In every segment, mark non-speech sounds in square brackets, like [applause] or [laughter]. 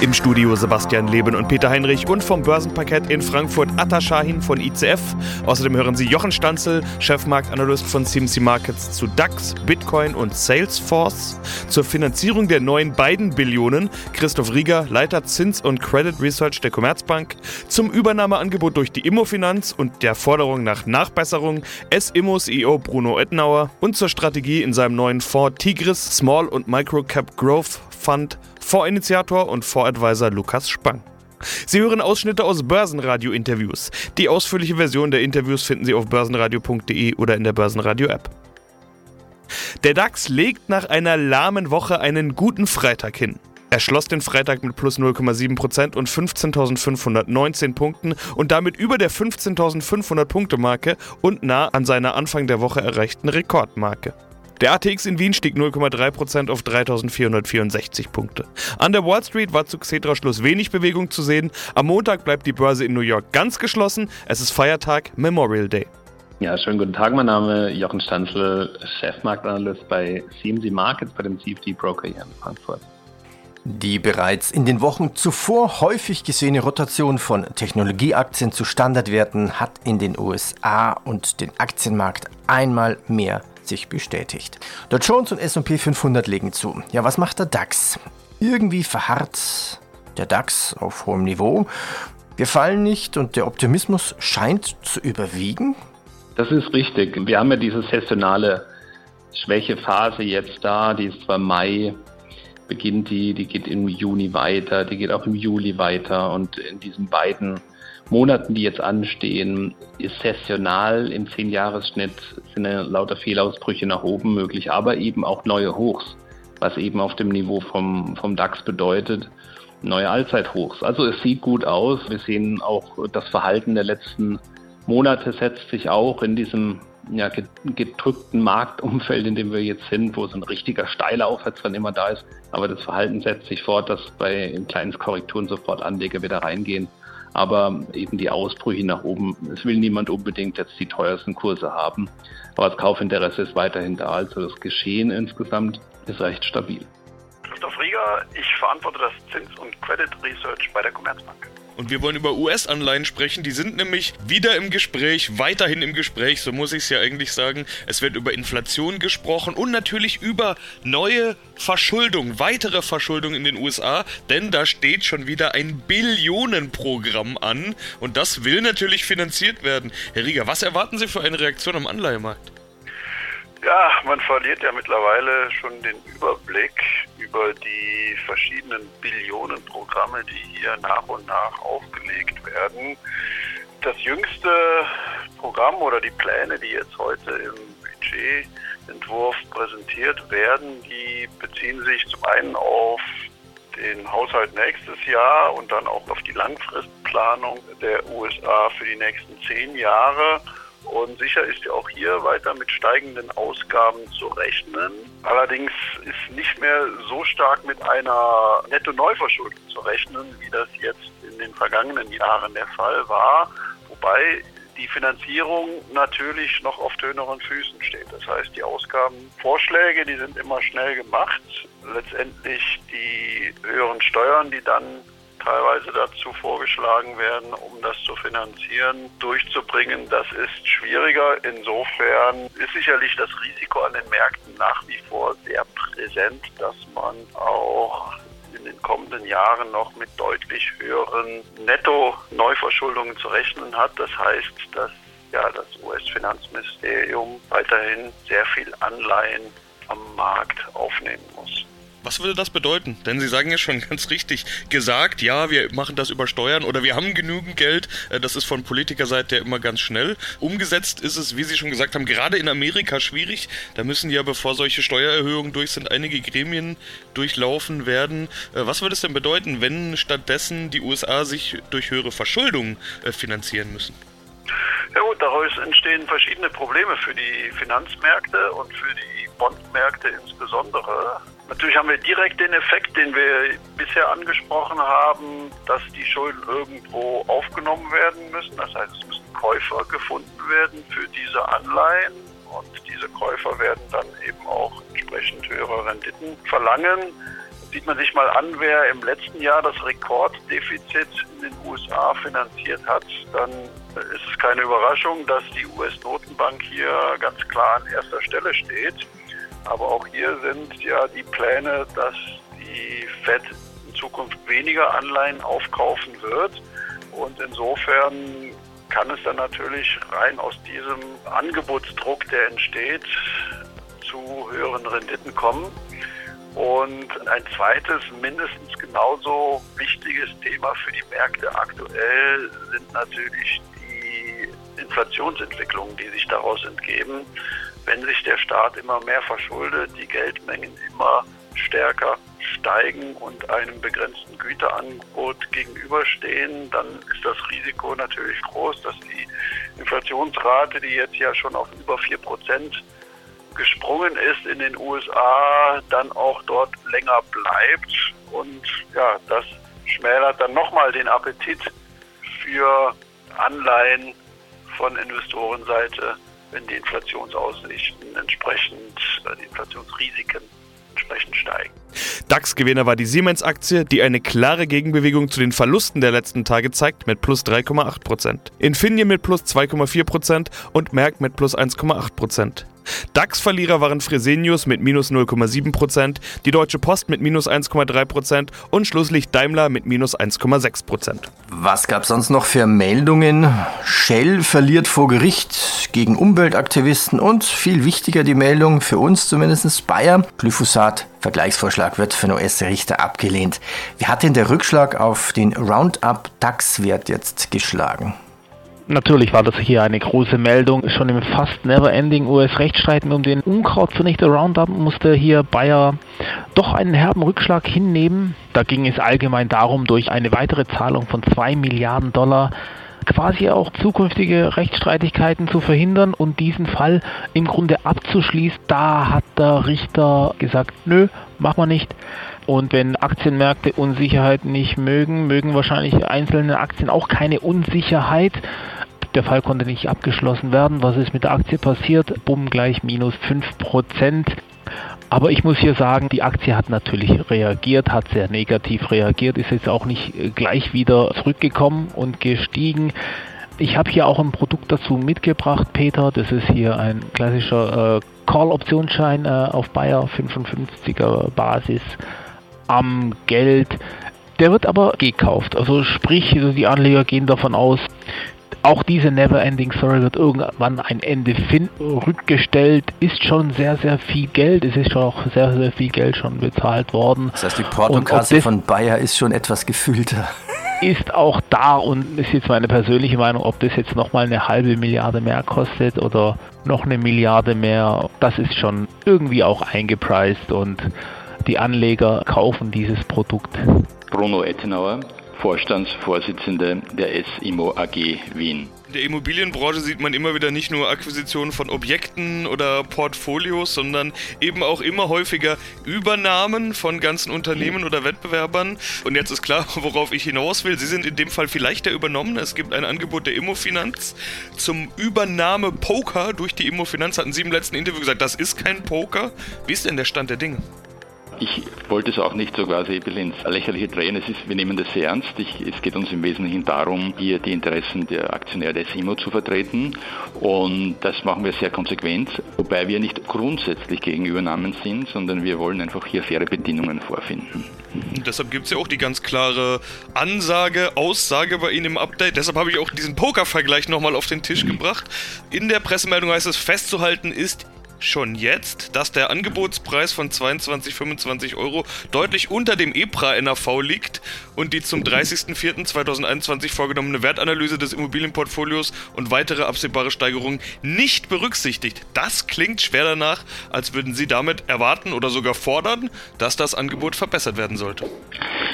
Im Studio Sebastian Leben und Peter Heinrich und vom Börsenparkett in Frankfurt Atta Shahin von ICF. Außerdem hören Sie Jochen Stanzel, Chefmarktanalyst von CMC Markets zu DAX, Bitcoin und Salesforce. Zur Finanzierung der neuen beiden Billionen Christoph Rieger, Leiter Zins und Credit Research der Commerzbank. Zum Übernahmeangebot durch die Immofinanz und der Forderung nach Nachbesserung S-Immo CEO Bruno Ettenauer und zur Strategie in seinem neuen Fonds Tigris Small und Micro Cap Growth Fund Vorinitiator und Voradvisor Lukas Spang. Sie hören Ausschnitte aus Börsenradio-Interviews. Die ausführliche Version der Interviews finden Sie auf börsenradio.de oder in der Börsenradio-App. Der DAX legt nach einer lahmen Woche einen guten Freitag hin. Er schloss den Freitag mit plus 0,7% und 15.519 Punkten und damit über der 15.500 Punkte Marke und nah an seiner Anfang der Woche erreichten Rekordmarke. Der ATX in Wien stieg 0,3% auf 3.464 Punkte. An der Wall Street war zu Xetra-Schluss wenig Bewegung zu sehen. Am Montag bleibt die Börse in New York ganz geschlossen. Es ist Feiertag Memorial Day. Ja, schönen guten Tag. Mein Name ist Jochen Stanzel, Chefmarktanalyst bei CMC Markets, bei dem CFD Broker hier in Frankfurt. Die bereits in den Wochen zuvor häufig gesehene Rotation von Technologieaktien zu Standardwerten hat in den USA und den Aktienmarkt einmal mehr sich bestätigt. Der Jones und S&P 500 legen zu. Ja, was macht der DAX? Irgendwie verharrt der DAX auf hohem Niveau. Wir fallen nicht und der Optimismus scheint zu überwiegen. Das ist richtig. Wir haben ja diese saisonale Schwächephase jetzt da, die ist zwar Mai, beginnt die, die geht im Juni weiter, die geht auch im Juli weiter und in diesen beiden Monaten, die jetzt anstehen, ist sessional im 10-Jahres-Schnitt sind lauter Fehlausbrüche nach oben möglich, aber eben auch neue Hochs, was eben auf dem Niveau vom, vom DAX bedeutet, neue Allzeithochs. Also es sieht gut aus. Wir sehen auch das Verhalten der letzten Monate setzt sich auch in diesem ja, gedrückten Marktumfeld, in dem wir jetzt sind, wo so ein richtiger steiler Aufwärts dann immer da ist. Aber das Verhalten setzt sich fort, dass bei kleinen Korrekturen sofort Anleger wieder reingehen aber eben die Ausbrüche nach oben, es will niemand unbedingt jetzt die teuersten Kurse haben. Aber das Kaufinteresse ist weiterhin da, also das Geschehen insgesamt ist recht stabil. Christoph Rieger, ich verantworte das Zins- und Credit Research bei der Commerzbank. Und wir wollen über US-Anleihen sprechen. Die sind nämlich wieder im Gespräch, weiterhin im Gespräch, so muss ich es ja eigentlich sagen. Es wird über Inflation gesprochen und natürlich über neue Verschuldung, weitere Verschuldung in den USA, denn da steht schon wieder ein Billionenprogramm an und das will natürlich finanziert werden. Herr Rieger, was erwarten Sie für eine Reaktion am Anleihemarkt? Ja, man verliert ja mittlerweile schon den Überblick über die verschiedenen Billionenprogramme, die hier nach und nach aufgelegt werden. Das jüngste Programm oder die Pläne, die jetzt heute im Budgetentwurf präsentiert werden, die beziehen sich zum einen auf den Haushalt nächstes Jahr und dann auch auf die Langfristplanung der USA für die nächsten zehn Jahre. Und sicher ist ja auch hier weiter mit steigenden Ausgaben zu rechnen. Allerdings ist nicht mehr so stark mit einer Netto-Neuverschuldung zu rechnen, wie das jetzt in den vergangenen Jahren der Fall war. Wobei die Finanzierung natürlich noch auf töneren Füßen steht. Das heißt, die Ausgabenvorschläge, die sind immer schnell gemacht. Letztendlich die höheren Steuern, die dann teilweise dazu vorgeschlagen werden, um das zu finanzieren, durchzubringen. Das ist schwieriger. Insofern ist sicherlich das Risiko an den Märkten nach wie vor sehr präsent, dass man auch in den kommenden Jahren noch mit deutlich höheren Netto-Neuverschuldungen zu rechnen hat. Das heißt, dass ja, das US-Finanzministerium weiterhin sehr viel Anleihen am Markt aufnehmen muss. Was würde das bedeuten? Denn Sie sagen ja schon [laughs] ganz richtig gesagt, ja, wir machen das über Steuern oder wir haben genügend Geld. Äh, das ist von Politikerseite ja immer ganz schnell. Umgesetzt ist es, wie Sie schon gesagt haben, gerade in Amerika schwierig. Da müssen ja, bevor solche Steuererhöhungen durch sind, einige Gremien durchlaufen werden. Äh, was würde es denn bedeuten, wenn stattdessen die USA sich durch höhere Verschuldung äh, finanzieren müssen? Ja gut, daraus entstehen verschiedene Probleme für die Finanzmärkte und für die Bondmärkte insbesondere. Natürlich haben wir direkt den Effekt, den wir bisher angesprochen haben, dass die Schulden irgendwo aufgenommen werden müssen. Das heißt, es müssen Käufer gefunden werden für diese Anleihen und diese Käufer werden dann eben auch entsprechend höhere Renditen verlangen. Sieht man sich mal an, wer im letzten Jahr das Rekorddefizit in den USA finanziert hat, dann ist es keine Überraschung, dass die US-Notenbank hier ganz klar an erster Stelle steht. Aber auch hier sind ja die Pläne, dass die Fed in Zukunft weniger Anleihen aufkaufen wird. Und insofern kann es dann natürlich rein aus diesem Angebotsdruck, der entsteht, zu höheren Renditen kommen. Und ein zweites, mindestens genauso wichtiges Thema für die Märkte aktuell sind natürlich die Inflationsentwicklungen, die sich daraus entgeben wenn sich der Staat immer mehr verschuldet, die Geldmengen immer stärker steigen und einem begrenzten Güterangebot gegenüberstehen, dann ist das Risiko natürlich groß, dass die Inflationsrate, die jetzt ja schon auf über 4 Prozent gesprungen ist in den USA, dann auch dort länger bleibt. Und ja, das schmälert dann nochmal den Appetit für Anleihen von Investorenseite wenn die Inflationsaussichten entsprechend, äh, die Inflationsrisiken entsprechend steigen. DAX-Gewinner war die Siemens-Aktie, die eine klare Gegenbewegung zu den Verlusten der letzten Tage zeigt, mit plus 3,8%. Infineon mit plus 2,4% und Merck mit plus 1,8%. DAX-Verlierer waren Fresenius mit minus 0,7%, die Deutsche Post mit minus 1,3% und schlusslich Daimler mit minus 1,6%. Was gab es sonst noch für Meldungen? Shell verliert vor Gericht gegen Umweltaktivisten und viel wichtiger die Meldung für uns zumindest Bayer. Glyphosat Vergleichsvorschlag wird den US-Richter abgelehnt. Wie hat denn der Rückschlag auf den Roundup DAX-Wert jetzt geschlagen? Natürlich war das hier eine große Meldung. Schon im fast never-ending US-Rechtsstreiten um den Unkrautzunichter Roundup musste hier Bayer doch einen herben Rückschlag hinnehmen. Da ging es allgemein darum, durch eine weitere Zahlung von 2 Milliarden Dollar quasi auch zukünftige Rechtsstreitigkeiten zu verhindern und diesen Fall im Grunde abzuschließen. Da hat der Richter gesagt, nö, machen wir nicht. Und wenn Aktienmärkte Unsicherheit nicht mögen, mögen wahrscheinlich einzelne Aktien auch keine Unsicherheit. Der Fall konnte nicht abgeschlossen werden. Was ist mit der Aktie passiert? Bumm, gleich minus 5%. Aber ich muss hier sagen, die Aktie hat natürlich reagiert, hat sehr negativ reagiert, ist jetzt auch nicht äh, gleich wieder zurückgekommen und gestiegen. Ich habe hier auch ein Produkt dazu mitgebracht, Peter. Das ist hier ein klassischer äh, Call-Optionsschein äh, auf Bayer 55er Basis am Geld. Der wird aber gekauft. Also sprich, also die Anleger gehen davon aus, auch diese Never-Ending Story wird irgendwann ein Ende finden. Rückgestellt ist schon sehr, sehr viel Geld. Es ist schon auch sehr, sehr viel Geld schon bezahlt worden. Das heißt, die Portokasse von Bayer ist schon etwas gefüllter. Ist auch da und ist jetzt meine persönliche Meinung, ob das jetzt nochmal eine halbe Milliarde mehr kostet oder noch eine Milliarde mehr, das ist schon irgendwie auch eingepreist und die Anleger kaufen dieses Produkt. Bruno Ettenauer, Vorstandsvorsitzende der S-Immo AG Wien. In der Immobilienbranche sieht man immer wieder nicht nur Akquisitionen von Objekten oder Portfolios, sondern eben auch immer häufiger Übernahmen von ganzen Unternehmen oder Wettbewerbern. Und jetzt ist klar, [laughs] worauf ich hinaus will. Sie sind in dem Fall vielleicht der Übernommene. Es gibt ein Angebot der Immofinanz zum Übernahme-Poker durch die Immofinanz. Hatten Sie im letzten Interview gesagt, das ist kein Poker. Wie ist denn der Stand der Dinge? Ich wollte es auch nicht so quasi ins Lächerliche drehen. Es ist, wir nehmen das sehr ernst. Ich, es geht uns im Wesentlichen darum, hier die Interessen der Aktionäre der SIMO zu vertreten. Und das machen wir sehr konsequent, wobei wir nicht grundsätzlich gegen Übernahmen sind, sondern wir wollen einfach hier faire Bedingungen vorfinden. Und deshalb gibt es ja auch die ganz klare Ansage, Aussage bei Ihnen im Update. Deshalb habe ich auch diesen Poker-Vergleich nochmal auf den Tisch gebracht. In der Pressemeldung heißt es, festzuhalten ist, schon jetzt, dass der Angebotspreis von 22, 25 Euro deutlich unter dem EPRA NAV liegt und die zum 30.04.2021 vorgenommene Wertanalyse des Immobilienportfolios und weitere absehbare Steigerungen nicht berücksichtigt. Das klingt schwer danach, als würden Sie damit erwarten oder sogar fordern, dass das Angebot verbessert werden sollte.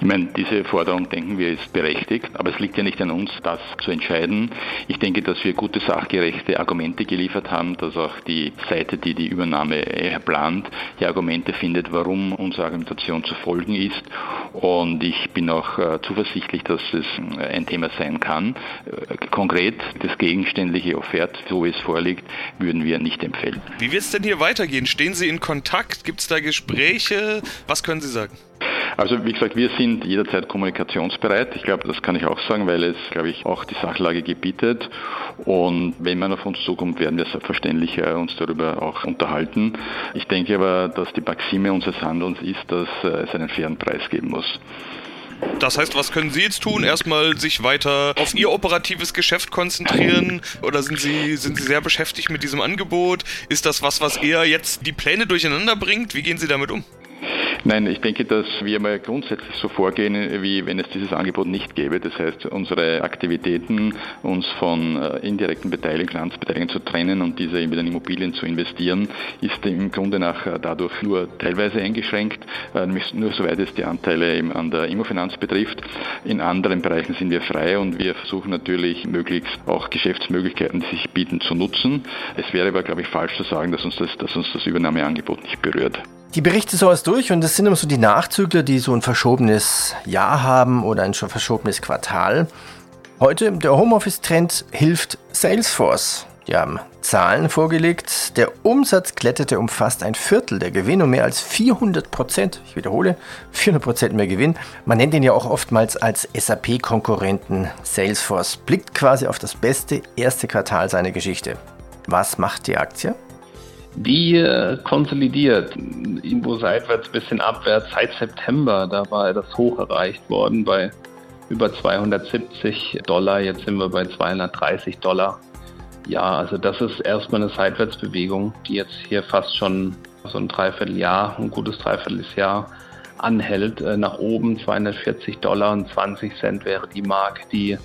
Ich meine, diese Forderung, denken wir, ist berechtigt, aber es liegt ja nicht an uns, das zu entscheiden. Ich denke, dass wir gute, sachgerechte Argumente geliefert haben, dass auch die Seite, die die Übernahme plant, die Argumente findet, warum unsere Argumentation zu folgen ist. Und ich bin auch äh, zuversichtlich, dass es äh, ein Thema sein kann. Äh, konkret das gegenständliche Offert, so wie es vorliegt, würden wir nicht empfehlen. Wie wird es denn hier weitergehen? Stehen Sie in Kontakt? Gibt es da Gespräche? Was können Sie sagen? Also wie gesagt, wir sind jederzeit kommunikationsbereit. Ich glaube, das kann ich auch sagen, weil es, glaube ich, auch die Sachlage gebietet. Und wenn man auf uns zukommt, werden wir selbstverständlich uns darüber auch unterhalten. Ich denke aber, dass die Maxime unseres Handelns ist, dass äh, es einen fairen Preis geben muss. Das heißt, was können Sie jetzt tun? Erstmal sich weiter auf Ihr operatives Geschäft konzentrieren? Oder sind Sie, sind Sie sehr beschäftigt mit diesem Angebot? Ist das was, was eher jetzt die Pläne durcheinander bringt? Wie gehen Sie damit um? Nein, ich denke, dass wir mal grundsätzlich so vorgehen, wie wenn es dieses Angebot nicht gäbe. Das heißt, unsere Aktivitäten, uns von äh, indirekten Beteiligungen, Finanzbeteiligungen zu trennen und diese in Immobilien zu investieren, ist im Grunde nach äh, dadurch nur teilweise eingeschränkt, äh, nur soweit es die Anteile an der Immofinanz betrifft. In anderen Bereichen sind wir frei und wir versuchen natürlich möglichst auch Geschäftsmöglichkeiten, die sich bieten, zu nutzen. Es wäre aber, glaube ich, falsch zu sagen, dass uns das, dass uns das Übernahmeangebot nicht berührt. Die Berichte so durch und das sind immer so die Nachzügler, die so ein verschobenes Jahr haben oder ein schon verschobenes Quartal. Heute, der Homeoffice-Trend hilft Salesforce. Die haben Zahlen vorgelegt. Der Umsatz kletterte um fast ein Viertel, der Gewinn um mehr als 400 Prozent. Ich wiederhole, 400 Prozent mehr Gewinn. Man nennt ihn ja auch oftmals als SAP-Konkurrenten. Salesforce blickt quasi auf das beste erste Quartal seiner Geschichte. Was macht die Aktie? Die äh, konsolidiert, irgendwo seitwärts, bisschen abwärts. Seit September, da war das hoch erreicht worden bei über 270 Dollar. Jetzt sind wir bei 230 Dollar. Ja, also das ist erstmal eine Seitwärtsbewegung, die jetzt hier fast schon so ein Dreivierteljahr, ein gutes Dreivierteljahr anhält. Äh, nach oben 240 Dollar und 20 Cent wäre die Mark, die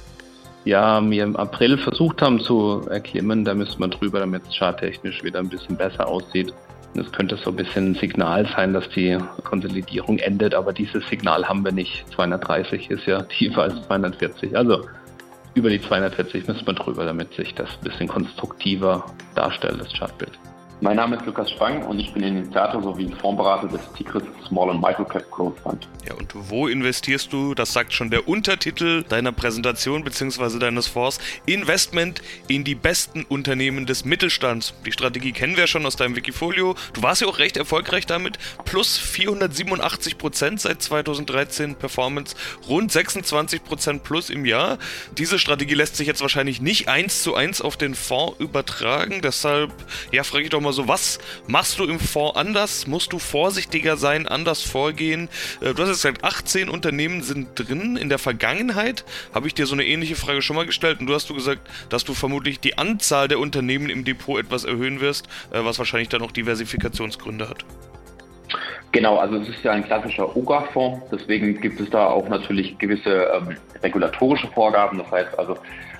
ja, mir im April versucht haben zu erklimmen. Da müssen wir drüber, damit es charttechnisch wieder ein bisschen besser aussieht. Das könnte so ein bisschen ein Signal sein, dass die Konsolidierung endet, aber dieses Signal haben wir nicht. 230 ist ja [laughs] tiefer als 240. Also über die 240 müssen wir drüber, damit sich das ein bisschen konstruktiver darstellt, das Chartbild. Mein Name ist Lukas Spang und ich bin Initiator sowie Fondsberater des Tigris Small and Microcap Growth Fund. Ja, und wo investierst du? Das sagt schon der Untertitel deiner Präsentation bzw. deines Fonds. Investment in die besten Unternehmen des Mittelstands. Die Strategie kennen wir schon aus deinem Wikifolio. Du warst ja auch recht erfolgreich damit. Plus 487 Prozent seit 2013 Performance, rund 26 Prozent plus im Jahr. Diese Strategie lässt sich jetzt wahrscheinlich nicht eins zu eins auf den Fonds übertragen. Deshalb, ja, frage ich doch mal mal so, was machst du im Fonds anders? Musst du vorsichtiger sein, anders vorgehen? Äh, du hast jetzt gesagt, 18 Unternehmen sind drin. In der Vergangenheit habe ich dir so eine ähnliche Frage schon mal gestellt und du hast du gesagt, dass du vermutlich die Anzahl der Unternehmen im Depot etwas erhöhen wirst, äh, was wahrscheinlich dann auch Diversifikationsgründe hat. Genau, also es ist ja ein klassischer OGA-Fonds, deswegen gibt es da auch natürlich gewisse ähm, regulatorische Vorgaben. Das heißt also,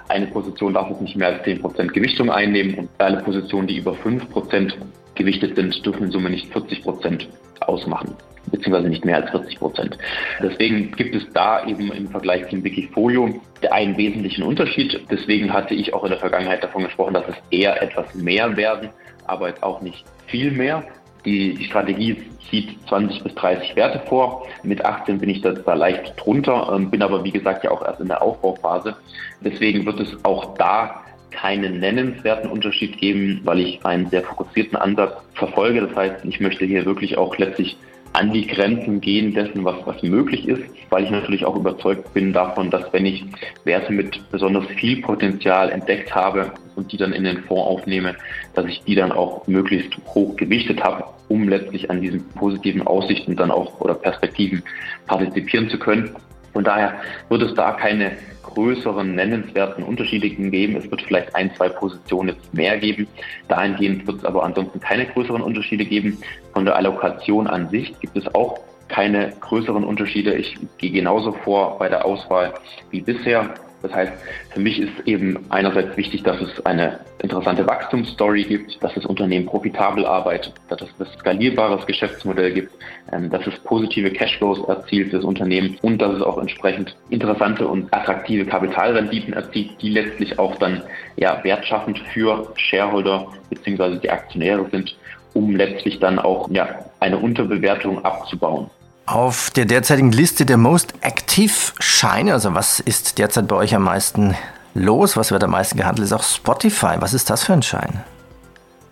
eine Position darf jetzt nicht mehr als 10% Gewichtung einnehmen und alle Positionen, die über 5% gewichtet sind, dürfen in Summe nicht 40% ausmachen, beziehungsweise nicht mehr als 40% Deswegen gibt es da eben im Vergleich zum Wikifolio einen wesentlichen Unterschied. Deswegen hatte ich auch in der Vergangenheit davon gesprochen, dass es eher etwas mehr werden, aber jetzt auch nicht viel mehr. Die, Strategie sieht 20 bis 30 Werte vor. Mit 18 bin ich da, da leicht drunter, ähm, bin aber wie gesagt ja auch erst in der Aufbauphase. Deswegen wird es auch da keinen nennenswerten Unterschied geben, weil ich einen sehr fokussierten Ansatz verfolge. Das heißt, ich möchte hier wirklich auch letztlich an die Grenzen gehen dessen, was, was möglich ist, weil ich natürlich auch überzeugt bin davon, dass wenn ich Werte mit besonders viel Potenzial entdeckt habe und die dann in den Fonds aufnehme, dass ich die dann auch möglichst hoch gewichtet habe, um letztlich an diesen positiven Aussichten dann auch oder Perspektiven partizipieren zu können. Von daher wird es da keine größeren nennenswerten Unterschiede geben. Es wird vielleicht ein, zwei Positionen jetzt mehr geben. Dahingehend wird es aber ansonsten keine größeren Unterschiede geben. Von der Allokation an sich gibt es auch keine größeren Unterschiede. Ich gehe genauso vor bei der Auswahl wie bisher. Das heißt, für mich ist eben einerseits wichtig, dass es eine interessante Wachstumsstory gibt, dass das Unternehmen profitabel arbeitet, dass es ein skalierbares Geschäftsmodell gibt, ähm, dass es positive Cashflows erzielt, das Unternehmen, und dass es auch entsprechend interessante und attraktive Kapitalrenditen erzielt, die letztlich auch dann ja, wertschaffend für Shareholder bzw. die Aktionäre sind, um letztlich dann auch ja, eine Unterbewertung abzubauen. Auf der derzeitigen Liste der Most Active Scheine, also was ist derzeit bei euch am meisten los, was wird am meisten gehandelt, ist auch Spotify. Was ist das für ein Schein?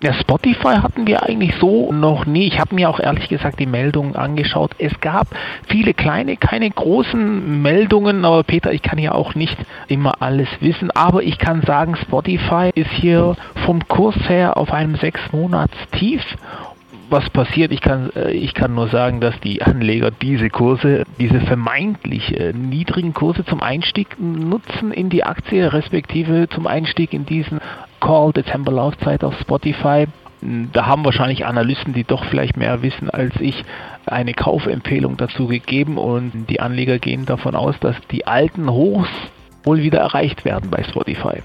Ja, Spotify hatten wir eigentlich so noch nie. Ich habe mir auch ehrlich gesagt die Meldungen angeschaut. Es gab viele kleine, keine großen Meldungen, aber Peter, ich kann ja auch nicht immer alles wissen. Aber ich kann sagen, Spotify ist hier vom Kurs her auf einem sechs Monats Tief was passiert, ich kann, äh, ich kann nur sagen, dass die Anleger diese Kurse, diese vermeintlich äh, niedrigen Kurse zum Einstieg nutzen in die Aktie, respektive zum Einstieg in diesen Call Dezember Laufzeit auf Spotify. Da haben wahrscheinlich Analysten, die doch vielleicht mehr wissen als ich, eine Kaufempfehlung dazu gegeben und die Anleger gehen davon aus, dass die alten Hochs wohl wieder erreicht werden bei Spotify.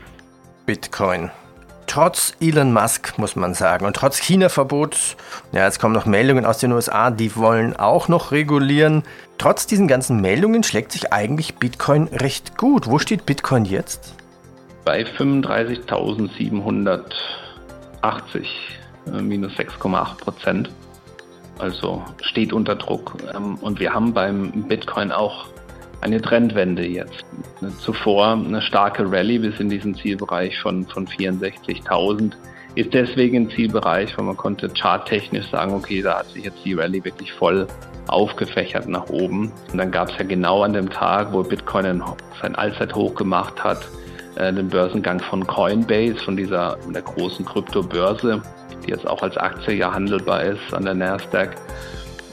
Bitcoin trotz Elon Musk, muss man sagen, und trotz China-Verbot, ja, jetzt kommen noch Meldungen aus den USA, die wollen auch noch regulieren. Trotz diesen ganzen Meldungen schlägt sich eigentlich Bitcoin recht gut. Wo steht Bitcoin jetzt? Bei 35.780, äh, minus 6,8 Prozent. Also steht unter Druck. Ähm, und wir haben beim Bitcoin auch eine Trendwende jetzt. Zuvor eine starke Rallye bis in diesen Zielbereich von, von 64.000 ist deswegen ein Zielbereich, weil man konnte charttechnisch sagen, okay, da hat sich jetzt die Rallye wirklich voll aufgefächert nach oben. Und dann gab es ja genau an dem Tag, wo Bitcoin sein Allzeithoch gemacht hat, äh, den Börsengang von Coinbase, von dieser der großen Kryptobörse, die jetzt auch als Aktie ja handelbar ist an der Nasdaq.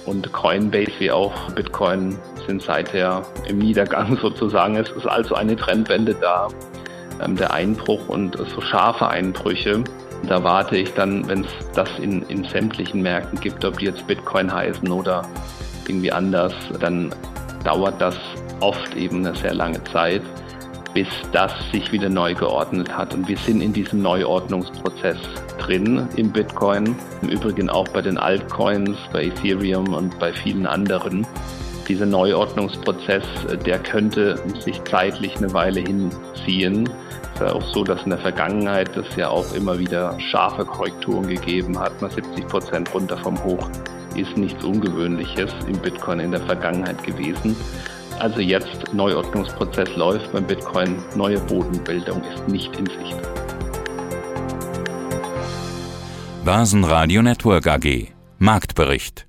Und Coinbase wie auch Bitcoin sind seither im Niedergang [laughs] sozusagen. Es ist also eine Trendwende da, ähm, der Einbruch und so scharfe Einbrüche. Da warte ich dann, wenn es das in, in sämtlichen Märkten gibt, ob die jetzt Bitcoin heißen oder irgendwie anders, dann dauert das oft eben eine sehr lange Zeit bis das sich wieder neu geordnet hat. Und wir sind in diesem Neuordnungsprozess drin im Bitcoin, im Übrigen auch bei den Altcoins, bei Ethereum und bei vielen anderen. Dieser Neuordnungsprozess, der könnte sich zeitlich eine Weile hinziehen. Es ist ja auch so, dass in der Vergangenheit es ja auch immer wieder scharfe Korrekturen gegeben hat, mal 70 Prozent runter vom Hoch ist nichts Ungewöhnliches im Bitcoin in der Vergangenheit gewesen. Also jetzt Neuordnungsprozess läuft beim Bitcoin, neue Bodenbildung ist nicht in Sicht. Börsenradio Network AG Marktbericht